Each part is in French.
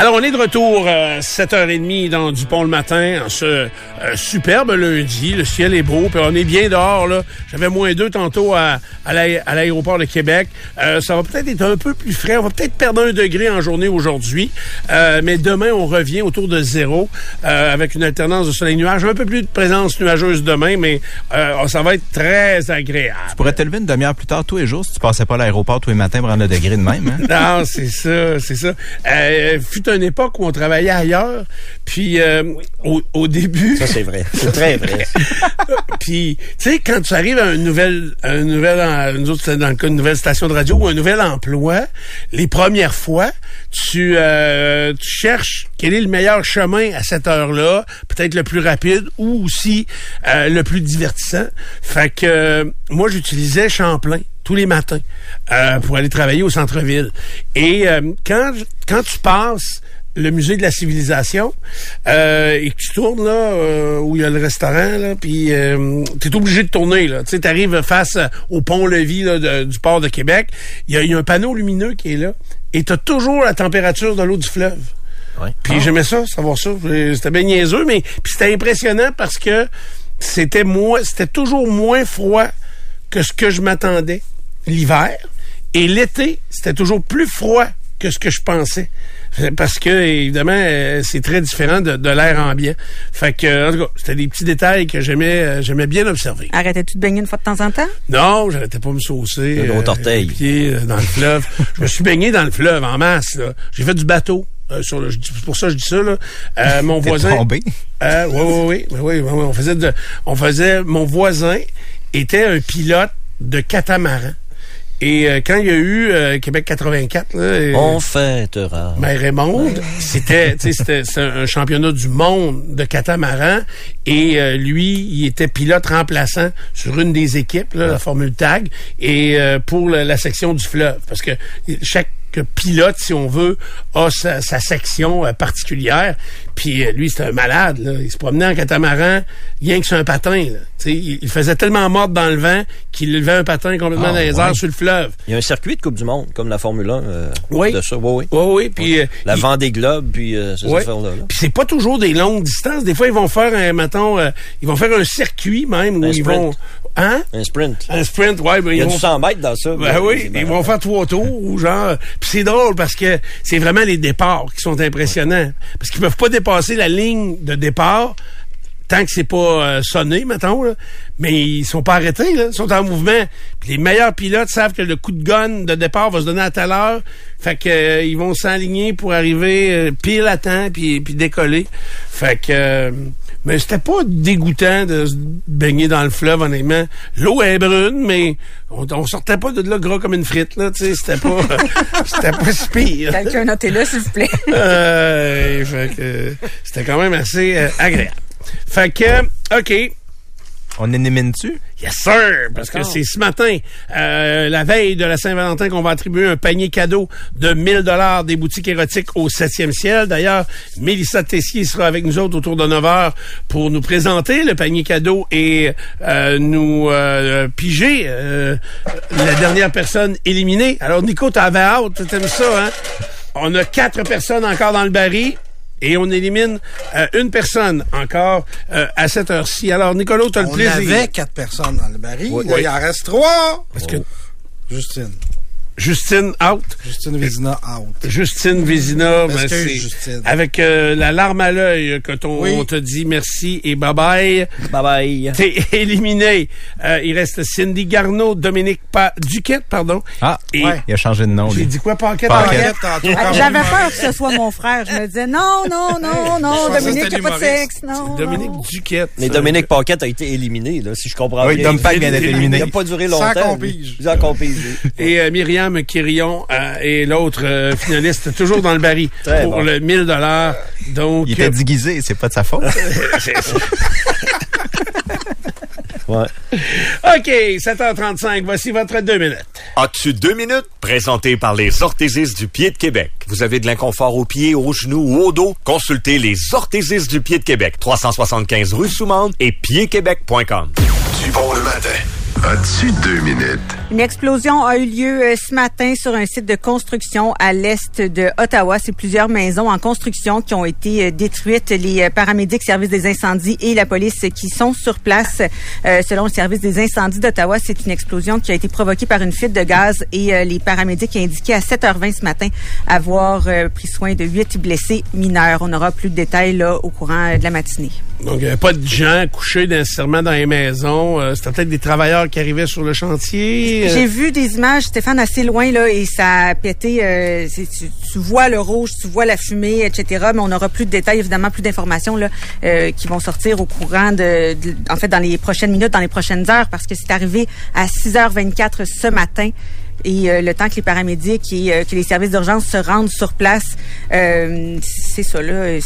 Alors, on est de retour euh, 7h30 dans Dupont le matin, en ce euh, superbe lundi. Le ciel est beau, puis on est bien dehors. là. J'avais moins deux tantôt à, à l'aé- à l'aéroport de Québec. Euh, ça va peut-être être un peu plus frais. On va peut-être perdre un degré en journée aujourd'hui. Euh, mais demain, on revient autour de zéro euh, avec une alternance de soleil-nuage. Un peu plus de présence nuageuse demain, mais euh, ça va être très agréable. Tu pourrais te lever une demi-heure plus tard tous les jours si tu passais pas à l'aéroport tous les matins pour prendre le degré de même. Hein? Non, c'est ça, c'est ça. Une époque où on travaillait ailleurs, puis euh, au, au début, Ça, c'est vrai. C'est très vrai. puis tu sais quand tu arrives à une nouvelle, à une nouvelle, en- nous autres dans le cas d'une nouvelle station de radio ou un nouvel emploi, les premières fois, tu euh, tu cherches quel est le meilleur chemin à cette heure-là, peut-être le plus rapide ou aussi euh, le plus divertissant. Fait que euh, moi j'utilisais Champlain tous les matins euh, pour aller travailler au centre-ville. Et euh, quand quand tu passes le musée de la civilisation euh, et que tu tournes là euh, où il y a le restaurant là puis euh, tu es obligé de tourner là tu sais arrives face euh, au pont-levis là, de- du port de Québec il y a, il y a un panneau lumineux qui est là et tu as toujours la température de l'eau du fleuve Ouais. puis j'aimais ça, savoir ça. C'était bien niaiseux, mais puis c'était impressionnant parce que c'était moins, c'était toujours moins froid que ce que je m'attendais l'hiver. Et l'été, c'était toujours plus froid que ce que je pensais. Parce que, évidemment, euh, c'est très différent de, de l'air ambiant. Fait que, en tout cas, c'était des petits détails que j'aimais, euh, j'aimais bien observer. Arrêtais-tu de baigner une fois de temps en temps? Non, j'arrêtais pas me saucer. Le gros orteil. les pieds euh, dans le fleuve. je me suis baigné dans le fleuve en masse. là. J'ai fait du bateau. euh, sur le, je dis- c'est pour ça que je dis ça. Là. Euh, mon voisin. tombé? Euh, oui, oui, oui, oui, oui, oui, On faisait de, on faisait. Mon voisin était un pilote de catamaran. Et euh, quand il y a eu euh, Québec 84, là, On fêtera. ben Raymond, c'était c'était un championnat du monde de catamaran et euh, lui, il était pilote remplaçant sur une des équipes, là, la Formule Tag, et euh, pour la, la section du fleuve, parce que chaque pilote, si on veut, a sa, sa section euh, particulière. Puis euh, lui, c'était un malade. Là. Il se promenait en catamaran, rien que sur un patin. Là. Tu sais, Il, il faisait tellement mordre dans le vent qu'il levait un patin complètement Ah, dans les ouais. airs sur le fleuve. Il y a un circuit de Coupe du Monde, comme la Formule 1. euh, Oui. De ça, oui, oui. Oui, oui. Puis, euh, La il- Vendée Globe, puis euh, ces Ouais. affaires-là. là. Puis c'est pas toujours des longues distances. Des fois, ils vont faire un, mettons, euh, ils vont faire un circuit même où Un ils sprint. vont, hein? Un sprint. Un sprint, ouais. ben, Il y ils a du vont, 100 mètres dans ça. ben oui, ils vont faire trois tours ou genre. Puis c'est drôle parce que c'est vraiment les départs qui sont impressionnants. Parce qu'ils peuvent pas dépasser la ligne de départ tant que c'est pas euh, sonné, mettons, là. mais ils sont pas arrêtés, là. ils sont en mouvement. Puis les meilleurs pilotes savent que le coup de gun de départ va se donner à telle heure, fait que euh, ils vont s'aligner pour arriver euh, pile à temps puis, puis décoller. Fait que euh, mais c'était pas dégoûtant de se baigner dans le fleuve, honnêtement. L'eau est brune, mais on, on sortait pas de là gras comme une frite, là, tu sais, c'était pas, c'était pas si pire. Quelqu'un notez-le, s'il vous plaît. Euh, fait que euh, c'était quand même assez euh, agréable. Fait que, OK. On élimine-tu? Yes, sir! Parce que c'est ce matin, euh, la veille de la Saint-Valentin, qu'on va attribuer un panier cadeau de 1000 dollars des boutiques érotiques au 7e ciel. D'ailleurs, Mélissa Tessier sera avec nous autres autour de 9 heures pour nous présenter le panier cadeau et euh, nous euh, piger euh, la dernière personne éliminée. Alors, Nico, t'avais hâte, t'aimes ça, hein? On a quatre personnes encore dans le baril. Et on élimine euh, une personne encore euh, à cette heure-ci. Alors, Nicolas, tu as le On plaisir. avait quatre personnes dans le baril. Oui. Là, il en reste trois. Parce que Justine. Justine out. Justine Vézina out. Justine Vézina, Parce ben, Justine. avec euh, la larme à l'œil que ton, Oui. on te dit merci et bye bye. Bye bye. T'es éliminé. Euh, il reste Cindy Garneau, Dominique pa Duquette, pardon. Ah, Et- ouais. il a changé de nom, J'ai dit quoi, Paquette? Paquette. tantôt. Quand J'avais peur que ce soit mon frère. Je me disais, non, non, non, non, Dominique, il pas de sexe, non. Dominique non. Duquette. Mais Dominique Paquette a été éliminé, là, si je comprends Oui, bien. Dom Pac vient d'être Il éliminé. n'a pas duré Sans longtemps. compige. Sans compige. Et euh, Myriam William Quirion euh, et l'autre euh, finaliste, toujours dans le baril, Très pour bon. le 1000 dollars. Donc, Il était déguisé, c'est pas de sa faute. Ouais. OK, 7h35, voici votre deux minutes. As-tu deux minutes? Présenté par les orthésistes du pied de Québec. Vous avez de l'inconfort aux pieds, aux genoux ou au dos? Consultez les orthésistes du pied de Québec. 375 rue Soumande et piedquebec.com. Du bon le matin. As-tu deux minutes? Une explosion a eu lieu euh, ce matin sur un site de construction à l'est de Ottawa. C'est plusieurs maisons en construction qui ont été euh, détruites. Les euh, paramédics, services des incendies et la police qui sont sur place. Euh, selon le service des incendies d'Ottawa, c'est une explosion qui a été provoquée par une fuite de gaz et euh, les paramédics indiquaient à 7h20 ce matin avoir euh, pris soin de huit blessés mineurs. On aura plus de détails là au courant de la matinée. Donc, il n'y avait pas de gens couchés nécessairement dans les maisons. Euh, C'était peut-être des travailleurs qui sur le chantier. Euh, J'ai vu des images, Stéphane, assez loin, là, et ça a pété. euh, tu, vois le rouge, tu vois la fumée, etc. Mais on n'aura plus de détails, évidemment, plus d'informations là, euh, qui vont sortir au courant de, de- en fait, dans les prochaines minutes, dans les prochaines heures, parce que c'est arrivé à 6h24 ce matin. Et euh, le temps que les paramédics et euh, que les services d'urgence se rendent sur place, euh, c'est ça là.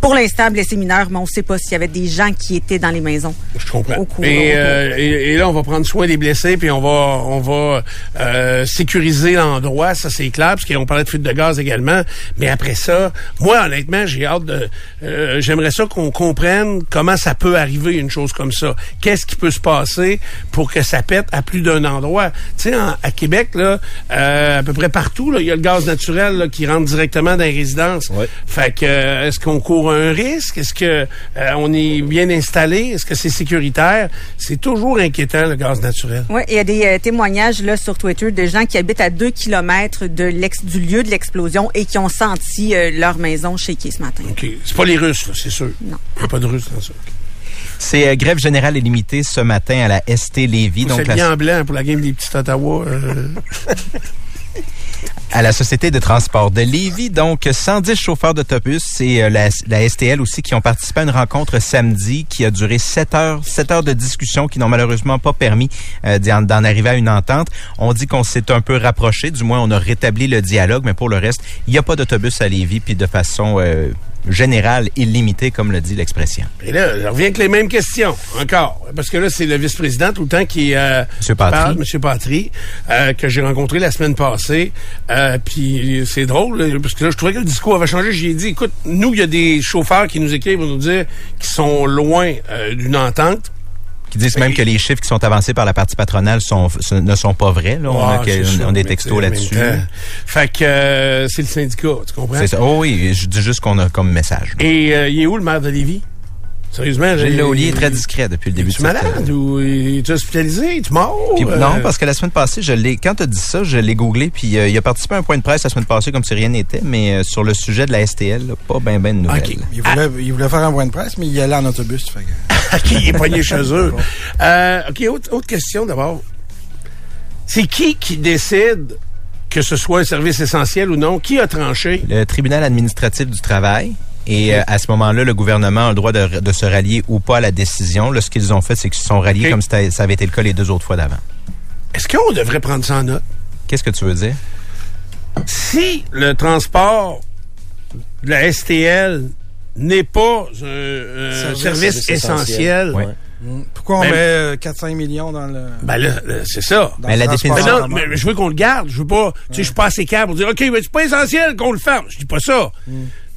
Pour l'instant, blessés mineurs, mais on ne sait pas s'il y avait des gens qui étaient dans les maisons. Je comprends. Au courant, et, au euh, et, et là, on va prendre soin des blessés, puis on va on va euh, sécuriser l'endroit, ça c'est clair, parce qu'on parlait de fuite de gaz également. Mais après ça, moi honnêtement, j'ai hâte de, euh, j'aimerais ça qu'on comprenne comment ça peut arriver une chose comme ça. Qu'est-ce qui peut se passer pour que ça pète à plus d'un endroit? Tu sais, à Québec là, euh, à peu près partout, là, il y a le gaz naturel là, qui rentre directement dans les résidences. Ouais. Fait que euh, est-ce qu'on court un risque? Est-ce que euh, on est bien installé? Est-ce que c'est sécuritaire? C'est toujours inquiétant le gaz naturel. Oui, il y a des euh, témoignages là sur Twitter de gens qui habitent à deux kilomètres de l'ex du lieu de l'explosion et qui ont senti euh, leur maison shaker ce matin. OK, c'est pas les Russes c'est sûr. Non. Il n'y a pas de Russes dans ça. C'est euh, grève générale et limitée ce matin à la ST Lévis. C'est le la- bien en blanc pour la game des petits Ottawa. euh, à la Société de transport de Lévis. Donc, 110 chauffeurs d'autobus et euh, la, STL aussi qui ont participé à une rencontre samedi qui a duré 7 heures, 7 heures de discussion qui n'ont malheureusement pas permis euh, d'en d'en arriver à une entente. On dit qu'on s'est un peu rapproché, du moins on a rétabli le dialogue, mais pour le reste, il n'y a pas d'autobus à Lévis, puis de façon euh, générale, illimitée, comme le dit l'expression. Et là, je reviens avec les mêmes questions, encore. Parce que là, c'est le vice-président tout le temps qui euh, Monsieur Patry. parle, Monsieur Patry, euh, que j'ai rencontré la semaine passée. Euh, Puis c'est drôle, là, parce que là, je trouvais que le discours avait changé. J'ai dit, écoute, nous, il y a des chauffeurs qui nous écrivent pour nous dire qu'ils sont loin euh, d'une entente. Qui disent même que les chiffres qui sont avancés par la partie patronale sont, ne sont pas vrais. Là. on, a, Ah, que- ça, on a des textos là-dessus. Fait que euh, c'est le syndicat, tu comprends? C'est ça. Oh oui, je dis juste qu'on a comme message. Et euh, il est où le maire de Lévis? Sérieusement, Gilles Laulier est très discret depuis le début de cette- malade ou es-tu hospitalisé? Es-tu mort? Puis, Euh, Non, parce que la semaine passée, je l'ai. Quand tu as dit ça, je l'ai googlé, puis euh, il a participé à un point de presse la semaine passée comme si rien n'était, mais euh, sur le sujet de la STL, là, pas ben ben de nouvelles. OK. Il voulait, il voulait faire un point de presse, mais il allait en autobus. Fait que... OK, il est pogné chez eux. Euh, OK, autre, autre question d'abord. C'est qui qui décide que ce soit un service essentiel ou non? Qui a tranché? Le tribunal administratif du travail. Et euh, à ce moment-là, le gouvernement a le droit de, de se rallier ou pas à la décision. Là, ce qu'ils ont fait, c'est qu'ils se sont ralliés comme ça avait été le cas les deux autres fois d'avant. Est-ce qu'on devrait prendre ça en note? Qu'est-ce que tu veux dire? Si le transport de la STL n'est pas un, Service- essentiel, essentiel. Ouais. Mm. Pourquoi on Ben- met euh, 4-5 millions dans le... ben là, là, c'est ça. Mais la Mais définition- non, mais je veux qu'on le garde. Je veux pas, tu sais, je suis pas assez clair pour dire, OK, mais c'est pas essentiel qu'on le ferme. Je dis pas ça.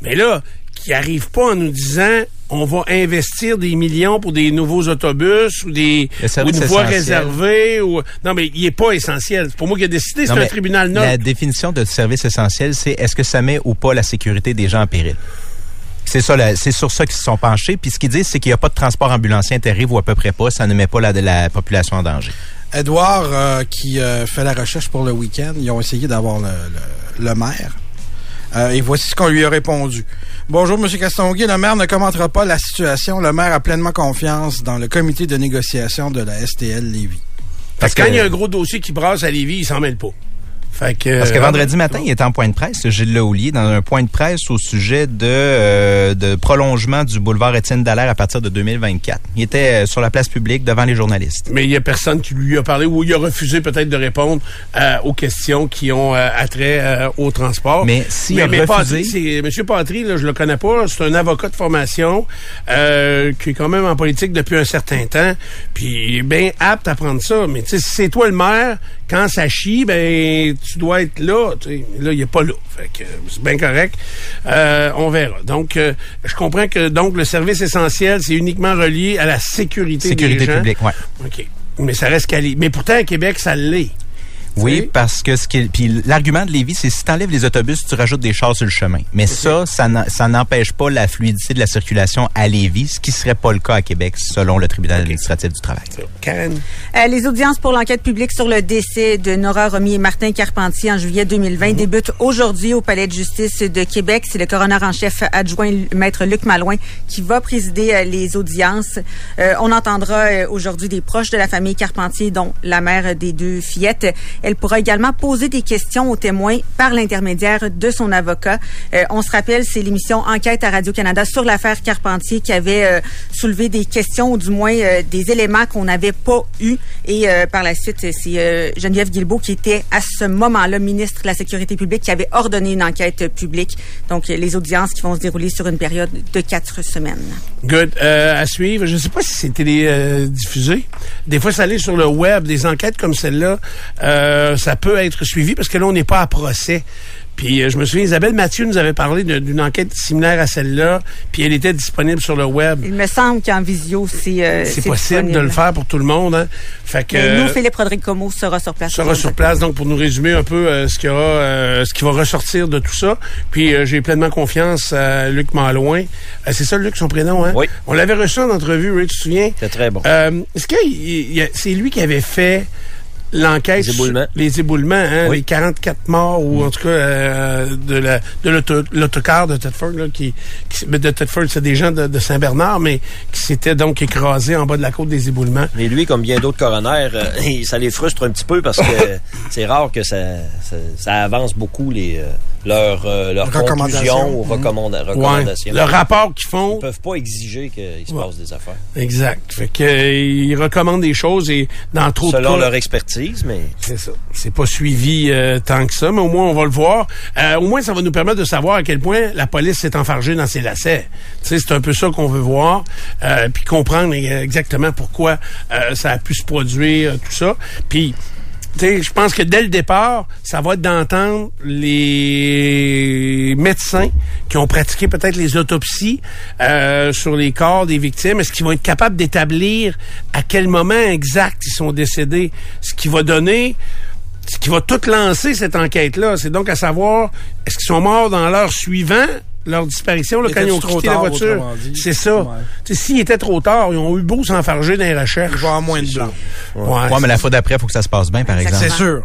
Mais là, qui arrive pas en nous disant, on va investir des millions pour des nouveaux autobus ou des, ou une voie réservée ou, non, mais il est pas essentiel. C'est pour moi qui a décidé, c'est un tribunal La neutre. définition de service essentiel, c'est est-ce que ça met ou pas la sécurité des gens en péril? C'est ça, la- c'est sur ça qu'ils se sont penchés. Puis ce qu'ils disent, c'est qu'il n'y a pas de transport ambulancier intérieur ou à peu près pas. Ça ne met pas la, la population en danger. Edouard, euh, qui euh, fait la recherche pour le week-end, ils ont essayé d'avoir le, le- le maire. Euh, et voici ce qu'on lui a répondu. Bonjour, M. Castonguay. Le maire ne commentera pas la situation. Le maire a pleinement confiance dans le comité de négociation de la STL Lévis. Parce que que- quand il y a un gros dossier qui brasse à Lévis, il s'en mêle pas. Fait que, Parce que euh, vendredi matin, il était en point de presse, Gilles Lehoulier, dans un point de presse au sujet de, euh, de prolongement du boulevard Étienne Dallaire à partir de 2024. Il était euh, sur la place publique devant les journalistes. Mais il y a personne qui lui a parlé ou il a refusé peut-être de répondre euh, aux questions qui ont euh, attrait au transport. Mais s'il mais, a mais refusé- Patry, c'est Monsieur Patry, là, je le connais pas. C'est un avocat de formation euh, qui est quand même en politique depuis un certain temps. Puis il est bien apte à prendre ça. Mais tu sais, si c'est toi le maire, quand ça chie, ben tu dois être là. tu sais. Là, il est pas là. Fait que euh, c'est bien correct. Euh, on verra. Donc, euh, je comprends que donc le service essentiel, c'est uniquement relié à la sécurité, Sécurité des gens. publique, ouais. OK. Mais ça reste calé. Mais pourtant, à Québec, ça l'est. Oui, parce que ce qui est- puis l'argument de Lévis, c'est si tu enlèves les autobus, tu rajoutes des chars sur le chemin. Mais ça, ça n'empêche pas la fluidité de la circulation à Lévis, ce qui serait pas le cas à Québec selon le tribunal administratif du travail. Karen? Euh, les audiences pour l'enquête publique sur le décès de Nora Romy et Martin Carpentier en juillet 2020 débutent aujourd'hui au Palais de justice de Québec. C'est le coroner en chef adjoint, Maître Luc Malouin, qui va présider euh, les audiences. Euh, on entendra euh, aujourd'hui des proches de la famille Carpentier, dont la mère des deux fillettes. Elle pourra également poser des questions aux témoins par l'intermédiaire de son avocat. Euh, on se rappelle, c'est l'émission Enquête à Radio-Canada sur l'affaire Carpentier qui avait euh, soulevé des questions ou du moins euh, des éléments qu'on n'avait pas eus. Et euh, par la suite, c'est euh, Geneviève Guilbeault qui était à ce moment-là ministre de la Sécurité publique qui avait ordonné une enquête publique. Donc, les audiences qui vont se dérouler sur une période de quatre semaines. Good. Euh, à suivre. Je ne sais pas si c'est télé euh, diffusé. Des fois, ça allait sur le web. Des enquêtes comme celle-là, euh, ça peut être suivi parce que là, on n'est pas à procès. Puis euh, je me souviens, Isabelle Mathieu nous avait parlé d'une enquête similaire à celle-là, puis elle était disponible sur le web. Il me semble qu'en visio, c'est euh, C'est possible de le faire pour tout le monde. Hein? Fait que Mais nous, Philippe Rodrigue Como sera sur place. sera sur place donc pour nous résumer un peu euh, ce qu'il y aura, euh, ce qui va ressortir de tout ça. Puis euh, j'ai pleinement confiance à Luc Malouin. Euh, c'est ça Luc son prénom hein? Oui. On l'avait reçu en entrevue, Ray, tu te souviens? C'était très bon. Euh, Est-ce que c'est lui qui avait fait l'enquête Les éboulements. les éboulements hein, Oui. les 44 morts ou en tout cas euh, de la de l'autocar de Thetford là, qui, qui mais de Thetford c'est des gens de, de Saint-Bernard mais qui s'étaient donc écrasés en bas de la côte des éboulements. Et lui, comme bien d'autres coronaires, euh, ça les frustre un petit peu parce que c'est rare que ça, ça, ça avance beaucoup les, euh, leurs, euh, leurs Recommandations. conclusions ou recommanda- Ouais. Le rapport qu'ils font Ils peuvent pas exiger qu'il se passe des affaires. Exact. Fait que euh, ils recommandent des choses et dans trop Selon de cas, leur expertise, mais c'est ça. C'est pas suivi euh, tant que ça, mais au moins on va le voir. Euh, au moins ça va nous permettre de savoir à quel point la police s'est enfargée dans ses lacets. Tu sais, c'est un peu ça qu'on veut voir, euh, puis comprendre euh, exactement pourquoi euh, ça a pu se produire, tout ça. Puis je pense que dès le départ, ça va être d'entendre les médecins qui ont pratiqué peut-être les autopsies euh, sur les corps des victimes. Est-ce qu'ils vont être capables d'établir à quel moment exact ils sont décédés? Ce qui va donner ce qui va tout lancer cette enquête-là, c'est donc à savoir est-ce qu'ils sont morts dans l'heure suivant leur disparition, là, quand ils ont quitté la tard, voiture. autrement dit? C'est ça. Ouais. Tu sais, S'ils étaient trop tard, ils ont eu beau s'enfarger dans les recherches. Il va y avoir moins de blanc. Ouais, Ouais, mais la fois d'après, il faut que ça se passe bien, par exemple. C'est sûr.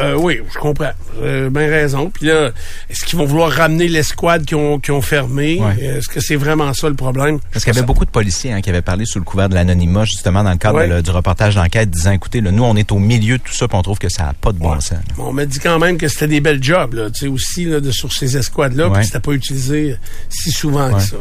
Euh, oui, je comprends. Euh, bien raison. Puis là, est-ce qu'ils vont vouloir ramener l'escouade qui ont, qui ont fermé? Ouais. Est-ce que c'est vraiment ça le problème? Parce qu'il y avait beaucoup de policiers hein, qui avaient parlé sous le couvert de l'anonymat, justement, dans le cadre Ouais. de le- du reportage d'enquête, disant, écoutez, là, nous, on est au milieu de tout ça, puis on trouve que ça n'a pas de bon Ouais. sens. On m'a dit quand même que c'était des belles jobs, là, tu sais, aussi, là, de, sur ces escouades-là, puis c'était pas utilisé si souvent que ça.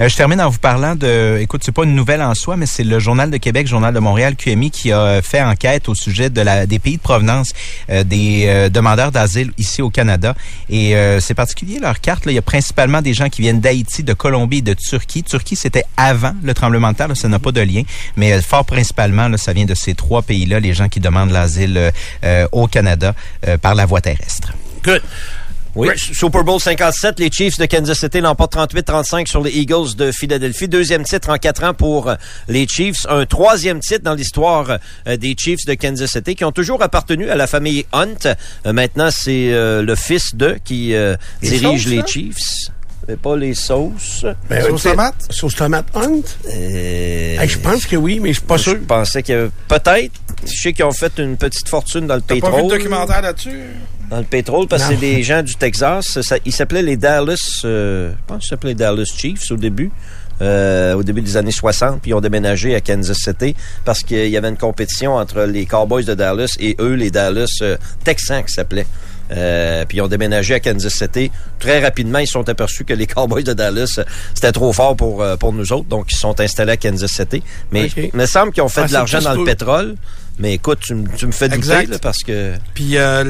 Euh, je termine en vous parlant de, écoute, c'est pas une nouvelle en soi, mais c'est le Journal de Québec, Journal de Montréal, QMI, qui a euh, fait enquête au sujet de la, des pays de provenance euh, des euh, demandeurs d'asile ici au Canada. Et euh, c'est particulier leur carte. Là. Il y a principalement des gens qui viennent d'Haïti, de Colombie de Turquie. Turquie, c'était avant le tremblement de terre, là, ça n'a pas de lien, mais fort principalement, là, ça vient de ces trois pays-là, les gens qui demandent l'asile au Canada par la voie terrestre. Good. Oui, Super Bowl 57, les Chiefs de Kansas City l'emportent 38-35 sur les Eagles de Philadelphie. Deuxième titre en quatre ans pour euh, les Chiefs. Un troisième titre dans l'histoire euh, des Chiefs de Kansas City qui ont toujours appartenu à la famille Hunt. Euh, maintenant, c'est euh, le fils d'eux qui euh, Les dirige sauces, les? Chiefs. Mais pas les sauces. Ben, Sauce tomate? Sauce tomate Hunt? Euh, Hey, je pense que oui, mais je suis pas je sûr. pensais qu'il y avait peut-être. Je sais qu'ils ont fait une petite fortune dans le T'as pas vu pétrole. de documentaire là-dessus? Dans le pétrole, parce que c'est des gens du Texas. Ça, ils s'appelaient les Dallas, euh, je pense qu'ils s'appelaient les Dallas Chiefs au début. euh, au début des années 60, puis ils ont déménagé à Kansas City parce qu'il y avait une compétition entre les Cowboys de Dallas et eux, les Dallas euh, Texans qui s'appelaient. Euh, puis ils ont déménagé à Kansas City. Très rapidement, ils sont aperçus que les Cowboys de Dallas, euh, c'était trop fort pour, euh, pour nous autres. Donc, ils se sont installés à Kansas City. Mais il me semble qu'ils ont fait Ah, de l'argent dans le pétrole. Mais écoute, tu, me- tu me fais douter Exact. là, parce que... Puis euh,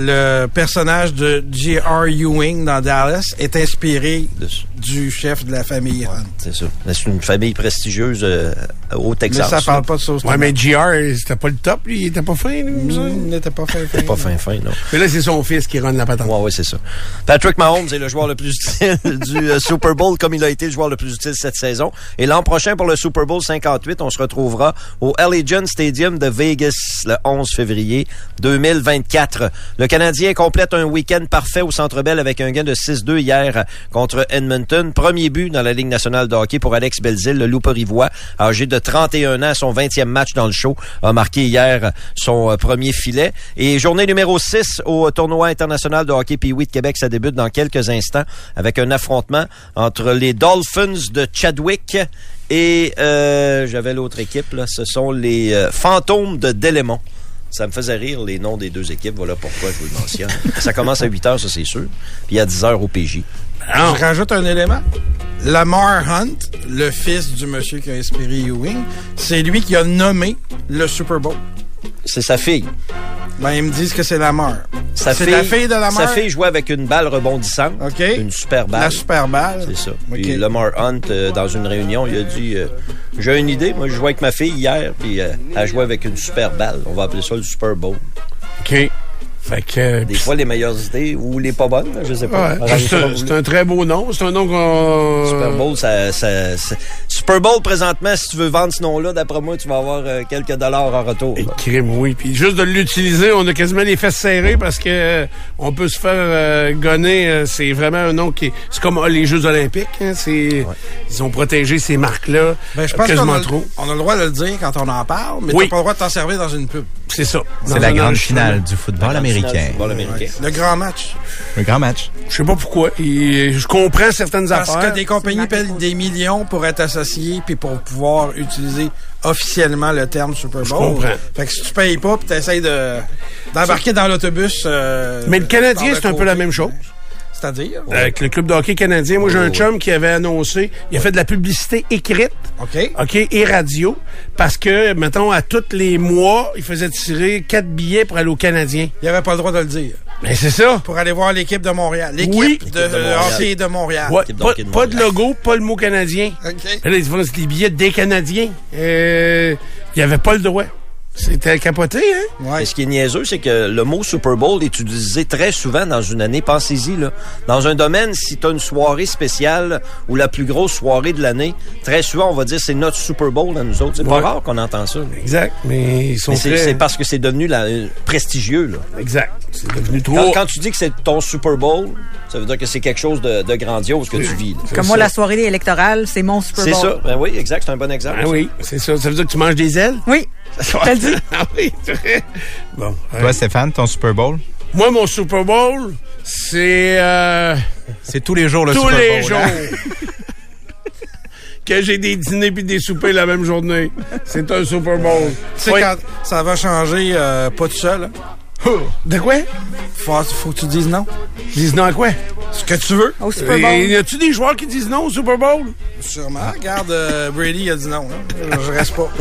le personnage de J.R. Ewing dans Dallas est inspiré de- du chef de la famille Hunt. C'est ça. Mais C'est une famille prestigieuse euh, au Mais Texas. ça là. parle pas de sauce Ouais, mais JR, c'était pas le top, lui. Il était pas fin, lui, semble. Il n'était pas fin, fin. Pas fin fin, non. Mais là, c'est son fils qui run la patente. Ouais, ouais, c'est ça. Patrick Mahomes est le joueur le plus utile du euh, Super Bowl, comme il a été le joueur le plus utile cette saison. Et l'an prochain, pour le Super Bowl 58, on se retrouvera au Allegiant Stadium de Vegas le 11 février 2024. Le Canadien complète un week-end parfait au Centre Bell avec un gain de 6-2 hier contre Edmonton. Premier but dans la Ligue nationale de hockey pour Alex Belzil, le loup rivois, âgé de 31 ans, son 20e match dans le show, a marqué hier son euh, premier filet. Et journée numéro 6 au tournoi international de hockey Pee de Québec, ça débute dans quelques instants avec un affrontement entre les Dolphins de Chadwick et euh, j'avais l'autre équipe, là, ce sont les euh, Fantômes de Délémont. Ça me faisait rire les noms des deux équipes, voilà pourquoi je vous le mentionne. ça commence à 8 heures, ça c'est sûr. Puis à 10 heures au PJ. Je rajoute un élément. Lamar Hunt, le fils du monsieur qui a inspiré Ewing, c'est lui qui a nommé le Super Bowl. C'est sa fille. Ben, ils me disent que c'est Lamar. Sa C'est la fille de Lamar? Sa fille jouait avec une balle rebondissante. OK. Une super balle. La super balle. C'est ça. Puis Lamar Hunt, euh, dans une réunion, il a dit euh, J'ai une idée. Moi, je jouais avec ma fille hier, puis euh, elle jouait avec une super balle. On va appeler ça le Super Bowl. OK. Fait que... Des fois, les meilleures idées ou les pas bonnes, je sais pas. Ouais, Arrangez c'est un, très beau nom. C'est un nom qu'on... Super Bowl, ça, ça- ça- Super Bowl, présentement, si tu veux vendre ce nom-là, d'après moi, tu vas avoir euh, quelques dollars en retour. Et crime, oui. Puis juste de l'utiliser, on a quasiment les fesses serrées parce que euh, on peut se faire euh, gonner. euh, c'est vraiment un nom qui est... C'est comme euh, les Jeux olympiques. Hein. Ils ont protégé ces marques-là Ben, je pense qu'on a, on a le droit de le dire quand on en parle, mais Oui. t'as pas le droit de t'en servir dans une pub. C'est ça. C'est la grande finale du football du américain. football américain. Le grand match. Un grand match. Je sais pas pourquoi. Et je comprends certaines Parce affaires. que des compagnies payent des millions pour être associées puis pour pouvoir utiliser officiellement le terme Super Bowl. comprends. Fait que si tu payes pas puis t'essayes de d'embarquer dans l'autobus. euh, Mais le Canadien, le c'est un peu la même chose. C'est-à-dire? Avec le club de hockey canadien, moi j'ai un chum qui avait annoncé, il a fait de la publicité écrite, OK. OK, et radio, parce que, mettons, à tous les mois, il faisait tirer quatre billets pour aller au Canadien. Il avait pas le droit de le dire. Ben c'est ça. Pour aller voir l'équipe de Montréal. L'équipe Oui. de, L'équipe de Montréal. euh, hockey de Montréal. Ouais, pas, de pas de Montréal. logo, pas le mot canadien. OK. Là, ils font des billets des Canadiens. Euh, il avait pas le droit. C'était capoté, hein? Ouais. Et ce qui est niaiseux, c'est que le mot Super Bowl est utilisé très souvent dans une année. Pensez-y, là. Dans un domaine, si tu as une soirée spéciale ou la plus grosse soirée de l'année, très souvent, on va dire c'est notre Super Bowl à nous autres. C'est pas Ouais. rare qu'on entend ça. là. Exact. Mais ils sont Mais c'est très... c'est parce que c'est devenu la- euh, prestigieux, là. Exact. C'est devenu trop... Quand, quand tu dis que c'est ton Super Bowl, ça veut dire que c'est quelque chose de, de grandiose que tu vis. là. Comme moi, la soirée électorale, c'est mon Super C'est Bowl. ça. Ben oui, exact. C'est un bon exemple. Ah oui, c'est ça. Ça veut dire que tu manges des ailes? Oui. Ah oui. Bon. Toi, Stéphane, ton Super Bowl? Moi, mon Super Bowl, c'est... euh, C'est tous les jours le tous Super les Bowl. jours. hein? que j'ai des dîners puis des soupers la même journée. C'est un Super Bowl. Tu sais, quand ça va changer, euh, pas tout seul, hein. De quoi? faut, faut que tu dises non. Disent non à quoi? Ce que tu veux. Au Super Et Bowl. y a-tu des joueurs qui disent non au Super Bowl? Sûrement. Regarde, euh, Brady a dit non. hein. Je reste pas.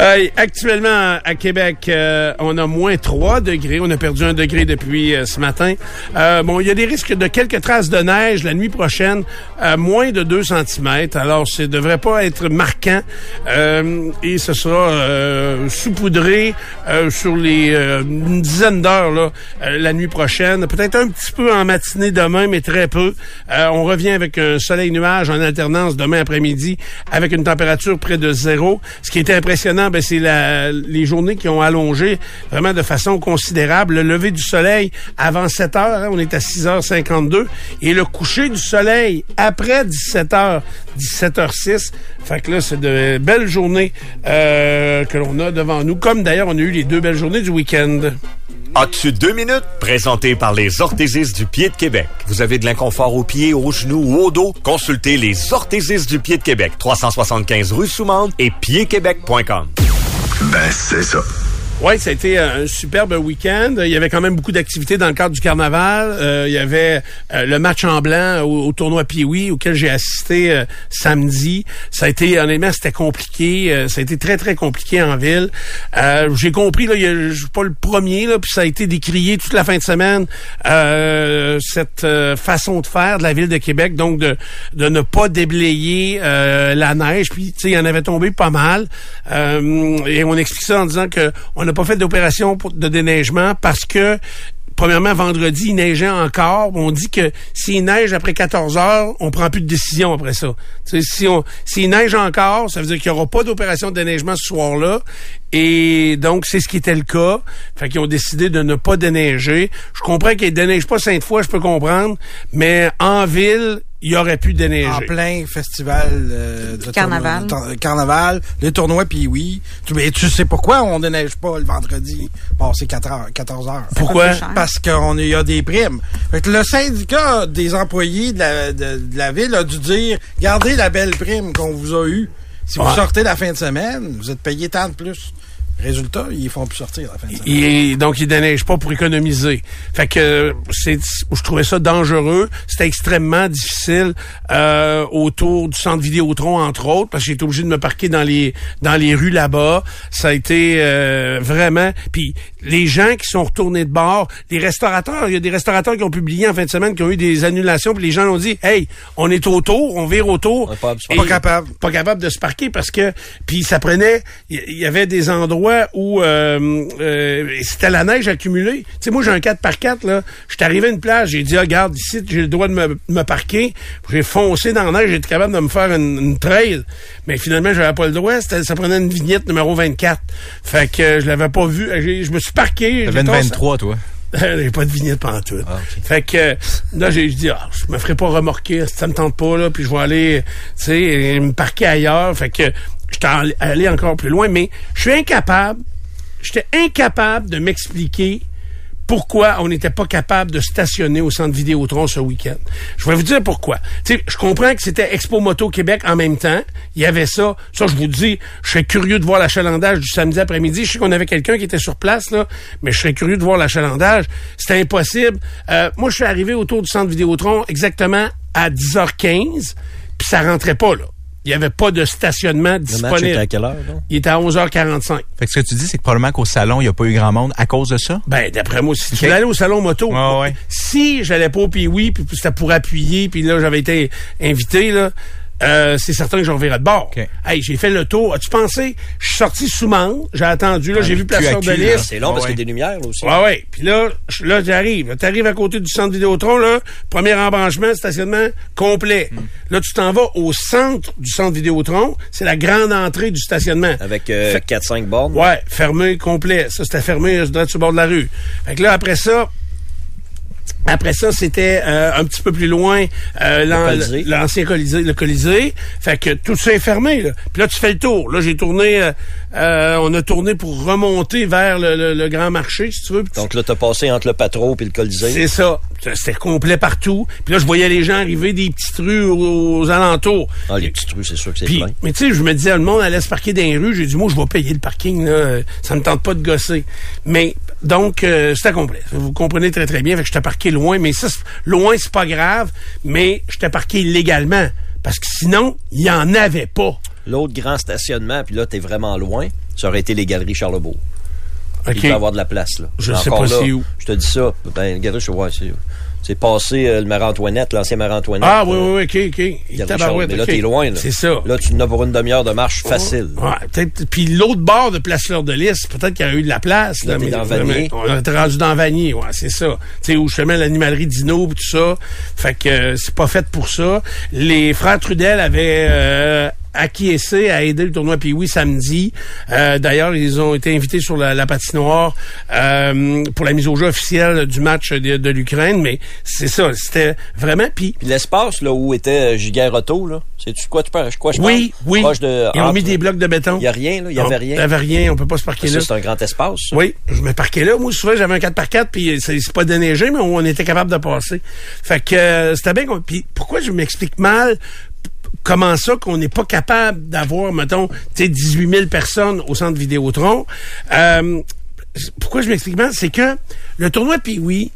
Euh, actuellement, à Québec, euh, on a moins 3 degrés. On a perdu un degré depuis euh, ce matin. Euh, bon, il y a des risques de quelques traces de neige la nuit prochaine, à moins de 2 cm. Alors, ça devrait pas être marquant. Euh, et ce sera euh, saupoudré euh, sur les euh, une dizaine d'heures là, euh, la nuit prochaine. Peut-être un petit peu en matinée demain, mais très peu. Euh, on revient avec un soleil-nuage en alternance demain après-midi avec une température près de zéro. Ce qui était impressionnant, ben, c'est la- les journées qui ont allongé vraiment de façon considérable. Le lever du soleil avant 7 heures, hein, on est à 6h52, et le coucher du soleil après 17 h 17h06. Fait que là, c'est de belles journées euh, que l'on a devant nous, comme d'ailleurs on a eu les deux belles journées du week-end. As-tu deux minutes? Présenté par les orthésistes du pied de Québec. Vous avez de l'inconfort aux pieds, aux genoux ou au dos? Consultez les orthésistes du pied de Québec. 375 rue Soumande et piedquebec.com. Ben, c'est ça. Oui, ça a été un superbe week-end. Il y avait quand même beaucoup d'activités dans le cadre du carnaval. Euh, il y avait euh, le match en blanc au, tournoi Pioui auquel j'ai assisté euh, samedi. Ça a été, honnêtement, c'était compliqué. Euh, ça a été très, très compliqué en ville. j'ai compris, là, je suis pas le premier, là, puis ça a été décrié toute la fin de semaine, cette façon de faire de la ville de Québec, donc de, de ne pas déblayer la neige. Puis, tu sais, il y en avait tombé pas mal. et on explique ça en disant que on n'a pas fait d'opération de déneigement parce que premièrement, vendredi, il neigeait encore. On dit que s'il neige après 14 heures, on prend plus de décision après ça. si on s'il neige encore, ça veut dire qu'il n'y aura pas d'opération de déneigement ce soir-là. Et donc, c'est ce qui était le cas. Fait qu'ils ont décidé de ne pas déneiger. Je comprends qu'ils déneigent pas cinq fois, je peux comprendre. Mais en ville, il aurait pu déneiger. En plein festival euh, de carnaval. Tournoi, carnaval, les tournois, puis oui. Tu, mais tu sais pourquoi on déneige pas le vendredi passé 4 heures, 14 heures? Pourquoi? Parce qu'il y a des primes. Fait que le syndicat des employés de la, de, la ville a dû dire, gardez la belle prime qu'on vous a eue. Si vous sortez la fin de semaine, vous êtes payé tant de plus. Résultat, ils font plus sortir la fin de semaine. donc, ils déneigent pas pour économiser. Fait que c'est, je trouvais ça dangereux. C'était extrêmement difficile euh, autour du centre Vidéotron, entre autres, parce que été obligé de me parquer dans les dans les rues là-bas. Ça a été euh, vraiment... Puis les gens qui sont retournés de bord, les restaurateurs, il y a des restaurateurs qui ont publié en fin de semaine qui ont eu des annulations, puis les gens ont dit, hey, on est autour, on vire autour. pas, pas capable. Pas capable de se parquer parce que... Puis ça prenait... Il y avait des endroits où euh, euh, c'était la neige accumulée. Tu sais, moi, j'ai un 4 par 4 là. J'étais arrivé à une plage, j'ai dit, ah, regarde, ici, j'ai le droit de me, me parquer. J'ai foncé dans la neige, j'étais capable de me faire une, trail. Mais finalement, j'avais pas le droit. Ça prenait une vignette numéro 24. Fait que je l'avais pas vu. Je me suis parqué. T'avais une 23, toi. j'ai pas de vignette pendant tout. Ah, fait que là, j'ai dit, ah, je me ferai pas remorquer, ça me tente pas, là, puis je vais aller, tu sais, me parquer ailleurs. Fait que j'étais allé encore plus loin, mais je suis incapable, j'étais incapable de m'expliquer pourquoi on n'était pas capable de stationner au centre Vidéotron ce week-end. Je vais vous dire pourquoi. je comprends que c'était Expo Moto Québec en même temps. Il y avait ça. Ça, je vous dis, je serais curieux de voir l'achalandage du samedi après-midi. Je sais qu'on avait quelqu'un qui était sur place, là, mais je serais curieux de voir l'achalandage. C'était impossible. Euh, moi, je suis arrivé autour du centre Vidéotron exactement à 10h15, puis ça rentrait pas, là il n'y avait pas de stationnement disponible. Le match était à quelle heure, Il était à 11h45. Fait que ce que tu dis, c'est que probablement qu'au salon, il n'y a pas eu grand monde à cause de ça? Ben, d'après moi, si tu allais au salon moto, si j'allais pas au puis puis c'était pour appuyer, puis là, j'avais été invité, là, euh, c'est certain que j'en verrai de bord. Hey, j'ai fait le tour. As-tu pensé? Je suis sorti sous manche, j'ai attendu, là, j'ai vu placeur de liste. C'est long parce qu'il y a des lumières, là, aussi. Ouais, ouais. Puis là, là, j'arrive. T'arrives à côté du centre Vidéotron, là, premier embranchement, stationnement complet. Hmm. Là, tu t'en vas au centre du centre Vidéotron. C'est la grande entrée du stationnement. Avec euh, 4-5 bornes. Ouais, fermé complet. Ça, c'était fermé, je sur le bord de la rue. Fait que là, après ça, après ça, c'était euh, un petit peu plus loin euh, l'ancien colisée, le colisée. Fait que tout ça est fermé. Là. Puis là, tu fais le tour. Là, j'ai tourné, euh, on a tourné pour remonter vers le, grand marché, si tu veux. Donc là, t'as passé entre le patro et le colisée. C'est ça. C'était complet partout. Puis là, je voyais les gens arriver des petites rues aux, alentours. Ah, les petites rues, c'est sûr que c'est plein. Mais tu sais, je me disais, le monde allait se parquer dans les rues. J'ai dit, moi, je vais payer le parking. Là. Ça me tente pas de gosser. Mais donc, c'était complet. Vous comprenez très, très bien. Fait que j'étais parqué loin, mais ça, loin, c'est pas grave, mais j'étais parqué illégalement. Parce que sinon, il n'y en avait pas. L'autre grand stationnement, puis là, t'es vraiment loin, ça aurait été les galeries Charlebourg. Il peut avoir de la place, là. Je sais pas si où. Je te dis ça. Ben, galeries, je vois, c'est passé euh, le Marie-Antoinette, l'ancien Marie-Antoinette. Ah oui, oui, oui, OK, OK. mais là, t'es loin. C'est ça. Là, tu n'as pour une demi-heure de marche oh. facile. Ouais, peut-être. Puis l'autre bord de Place Fleur de Lys, peut-être qu'il y a eu de la place. Là, mais, dans Vanier. On est rendu dans Vanier, ouais, c'est ça. Tu sais, où je mets l'animalerie Dino tout ça. Fait que euh, c'est pas fait pour ça. Les frères Trudel avaient... Euh, acquiescé à aider le tournoi puis oui samedi. Euh, D'ailleurs, ils ont été invités sur la, la patinoire euh, pour la mise au jeu officielle du match de, de l'Ukraine, mais c'est ça, c'était vraiment puis l'espace là où était euh, Giguère Auto, là, c'est-tu quoi tu parles? Quoi je oui, parle? oui, Proche de, ils ont entre- mis des blocs de béton. Il y a rien, là, il y avait rien. Il y avait rien, on peut pas se parquer là. c'est un grand espace. ça. Oui, je me parquais là. Moi, souvent, j'avais un 4x4, puis c'est c'est pas déneigé, mais on était capable de passer. Fait que euh, c'était bien. Puis pourquoi je m'explique mal comment ça qu'on n'est pas capable d'avoir, mettons, tu sais, 18 000 personnes au centre Vidéotron? Euh, pourquoi je m'explique mal? C'est que le tournoi puis oui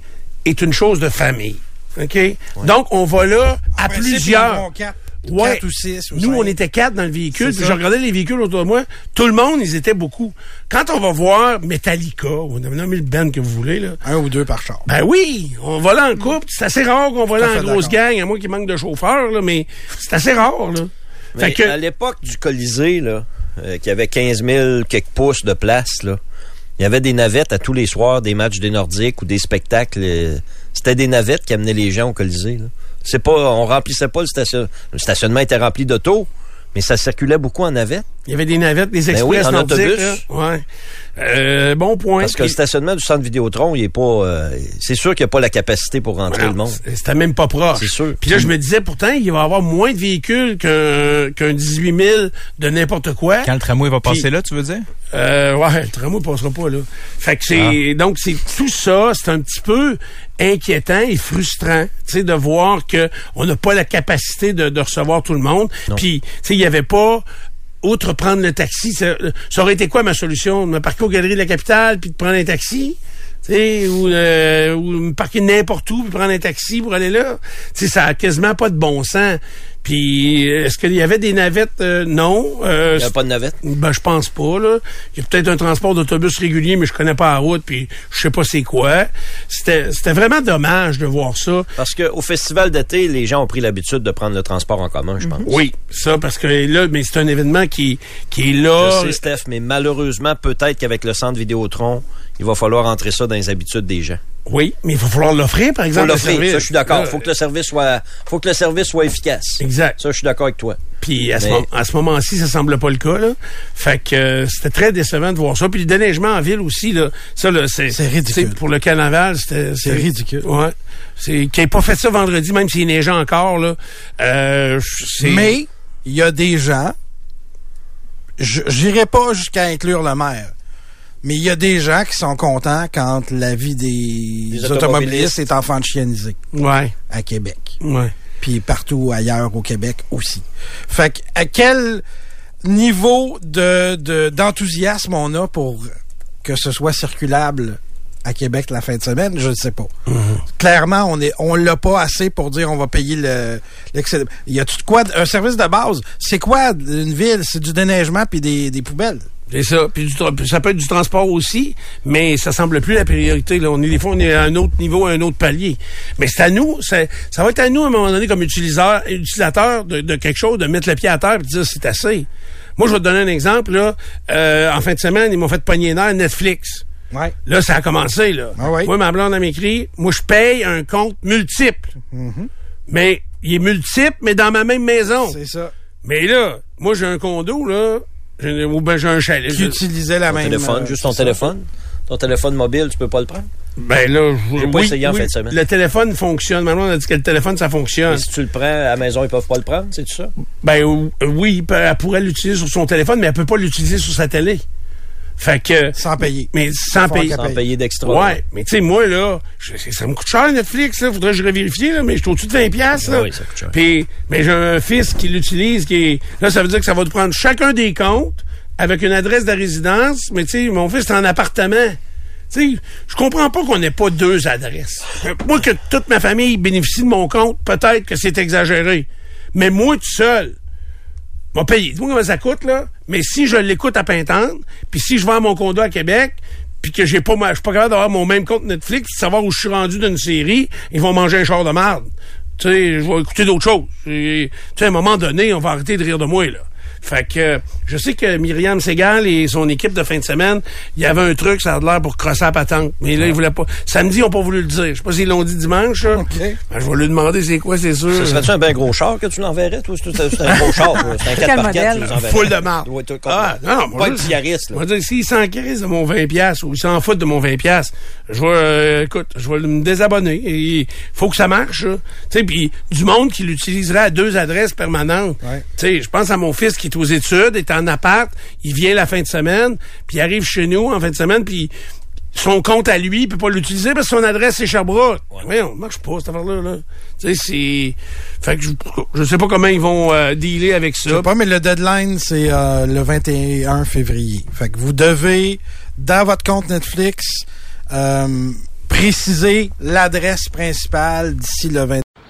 est une chose de famille. OK? Donc, on va là à En principe, ils plusieurs. Ouais. Quatre ou six ou Nous, on était quatre dans le véhicule. Puis je regardais les véhicules autour de moi. Tout le monde, ils étaient beaucoup. Quand on va voir Metallica, on a nommé le band que vous voulez, là. Un ou deux par char. Ben oui, on va là en couple. C'est assez rare qu'on va là en grosse gang, à moins qu'il manque de chauffeurs, là, mais c'est assez rare, là. Mais Fait que, à l'époque du Colisée, là, euh, qui avait 15 000 quelques pouces de place, là, il y avait des navettes à tous les soirs, des matchs des Nordiques ou des spectacles. euh, C'était des navettes qui amenaient les gens au Colisée. Là. C'est pas, on remplissait pas le stationnement. Le stationnement était rempli d'autos, mais ça circulait beaucoup en navette. Il y avait des navettes, des Ben express oui, en nordiques, autobus. Ouais. Euh, bon point. Parce que le stationnement du centre Vidéotron, il est pas. euh, c'est sûr qu'il n'y a pas la capacité pour rentrer Non, le monde. C'était même pas proche. C'est sûr. Puis là, je me disais, pourtant, il va y avoir moins de véhicules qu'un qu'un 18 000 de n'importe quoi. Quand le tramway va passer Puis- là, tu veux dire? Euh, ouais, le tramway passera pas là. Fait que c'est donc c'est tout ça, c'est un petit peu inquiétant et frustrant, tu sais, de voir que on n'a pas la capacité de, de recevoir tout le monde. Puis, tu sais, il y avait pas outre prendre le taxi, ça, ça aurait été quoi ma solution, de me parquer aux galeries de la capitale puis de prendre un taxi? Ou, euh, ou me parquer n'importe où puis prendre un taxi pour aller là? Tu sais, ça a quasiment pas de bon sens. Puis, est-ce qu'il y avait des navettes? Euh, non. Euh, Il n'y a pas de navette? ben, je pense pas, là. Il y a peut-être un transport d'autobus régulier, mais je connais pas la route, puis je sais pas c'est quoi. C'était, c'était vraiment dommage de voir ça. Parce qu'au festival d'été, les gens ont pris l'habitude de prendre le transport en commun, je pense. Oui, ça, parce que là, mais c'est un événement qui, qui est là. Je sais, Steph, mais malheureusement, peut-être qu'avec le centre Vidéotron, il va falloir entrer ça dans les habitudes des gens. Oui, mais il va falloir l'offrir, par Faut exemple. le l'offrir, ça, je suis d'accord. Euh, Faut que le service soit, faut que le service soit efficace. Exact. Ça, je suis d'accord avec toi. Puis à ce, Mais- moment- à ce moment-ci, ça semble pas le cas. Là. Fait que euh, c'était très décevant de voir ça. Puis le déneigement en ville aussi, là, ça, là, c'est, C'est ridicule. c'est Pour le carnaval, c'était, C'est ridicule. Ouais. C'est qu'il n'ait pas fait ça vendredi, même s'il neigeait encore. Là. Euh, c'est, Mais il y a des gens, je- j'irai pas jusqu'à inclure le maire, mais il y a des gens qui sont contents quand la vie des, Des automobilistes automobilistes. est enfantianisée ouais, à Québec. ouais. Puis partout ailleurs au Québec aussi. Fait que, à quel niveau de, de- d'enthousiasme on a pour que ce soit circulable à Québec la fin de semaine, je ne sais pas. Clairement, on est on l'a pas assez pour dire on va payer le. Il y a tout de quoi un service de base, c'est quoi une ville, c'est du déneigement puis des, des poubelles. C'est ça. Puis du ça peut être du transport aussi, mais ça semble plus la priorité. Là. On est des fois, on est à un autre niveau, à un autre palier. Mais c'est à nous, c'est- ça va être à nous à un moment donné comme utilisateurs, utilisateurs de, de quelque chose, de mettre le pied à terre et de dire c'est assez. Moi, je vais te donner un exemple. Là, Euh, en fin de semaine, ils m'ont fait pogner nerf Netflix. Ouais. Là, ça a commencé, là. Ah oui. Moi, ma blonde, elle m'écrit, moi, je paye un compte multiple. Mais, il est multiple, mais dans ma même maison. C'est ça. Mais là, moi, j'ai un condo, là, ou ben j'ai un chalet. Qui utilisait la Ton même téléphone, euh, juste ton téléphone? Ton téléphone mobile, tu peux pas le prendre? Ben là, J'ai pas essayé en fin de semaine. Le téléphone fonctionne. Maman on a dit que le téléphone, ça fonctionne. Si tu le prends à la maison, ils peuvent pas le prendre, c'est tout ça? Ben ou- oui, elle pourrait l'utiliser sur son téléphone, mais elle peut pas l'utiliser sur sa télé. Fait que. Sans payer. Mais sans payer. Sans paye. payer d'extra. Ouais, mais tu sais, moi, là, je- ça me coûte cher Netflix, là. Faudrait que je vérifie, là, mais je suis au-dessus de 20 piastres, là. Ah oui, ça coûte cher. Puis, mais j'ai un fils qui l'utilise, qui est, là, ça veut dire que ça va te prendre chacun des comptes avec une adresse de résidence, mais tu sais, mon fils est en appartement. Tu sais, je comprends pas qu'on n'ait pas deux adresses. Moi, que toute ma famille bénéficie de mon compte, peut-être que c'est exagéré. Mais moi, tout seul, m'a payé. Dis-moi comment ça coûte, là. Mais si je l'écoute à Pintante, puis si je vends mon condo à Québec, puis que j'ai pas, je suis pas capable d'avoir mon même compte Netflix, puis de savoir où je suis rendu d'une série, ils vont manger un char de marde. Tu sais, je vais écouter d'autres choses. Tu sais, à un moment donné, on va arrêter de rire de moi, là. Fait que je sais que Myriam Segal et son équipe de fin de semaine, il y avait un truc, ça a l'air pour crosser la patente. Mais là, ils voulaient pas. Samedi, ils ont pas voulu le dire. Je sais pas s'ils l'ont dit dimanche. là. Ben, je vais lui demander c'est quoi, c'est sûr. Ce serait-tu un bien gros char que tu l'enverrais, toi? C'est c'est un gros char. C'est un 4 Quel par 4 modèle? tu les enverrais. Full de marde. Ah, non, moi, Pas je- va dire, s'ils s'en crissent de mon 20$ piastres ou ils s'en foutent de mon 20$, piastres, je vais, euh, écoute, je vais me désabonner. Il faut que ça marche, là. Tu sais, puis du monde qui l'utiliserait à deux adresses permanentes. Ouais. Tu sais, je pense à mon fils qui est aux études, est en appart, il vient la fin de semaine, puis il arrive chez nous en fin de semaine, puis son compte à lui, il peut pas l'utiliser parce que son adresse c'est Sherbrooke. Ouais, on marche pas cette affaire-là. Là. Tu sais, c'est... Fait que je, je sais pas comment ils vont euh, dealer avec Je ça. sais pas, mais le deadline, c'est euh, le 21 février. Fait que vous devez, dans votre compte Netflix, euh, préciser l'adresse principale d'ici le 20.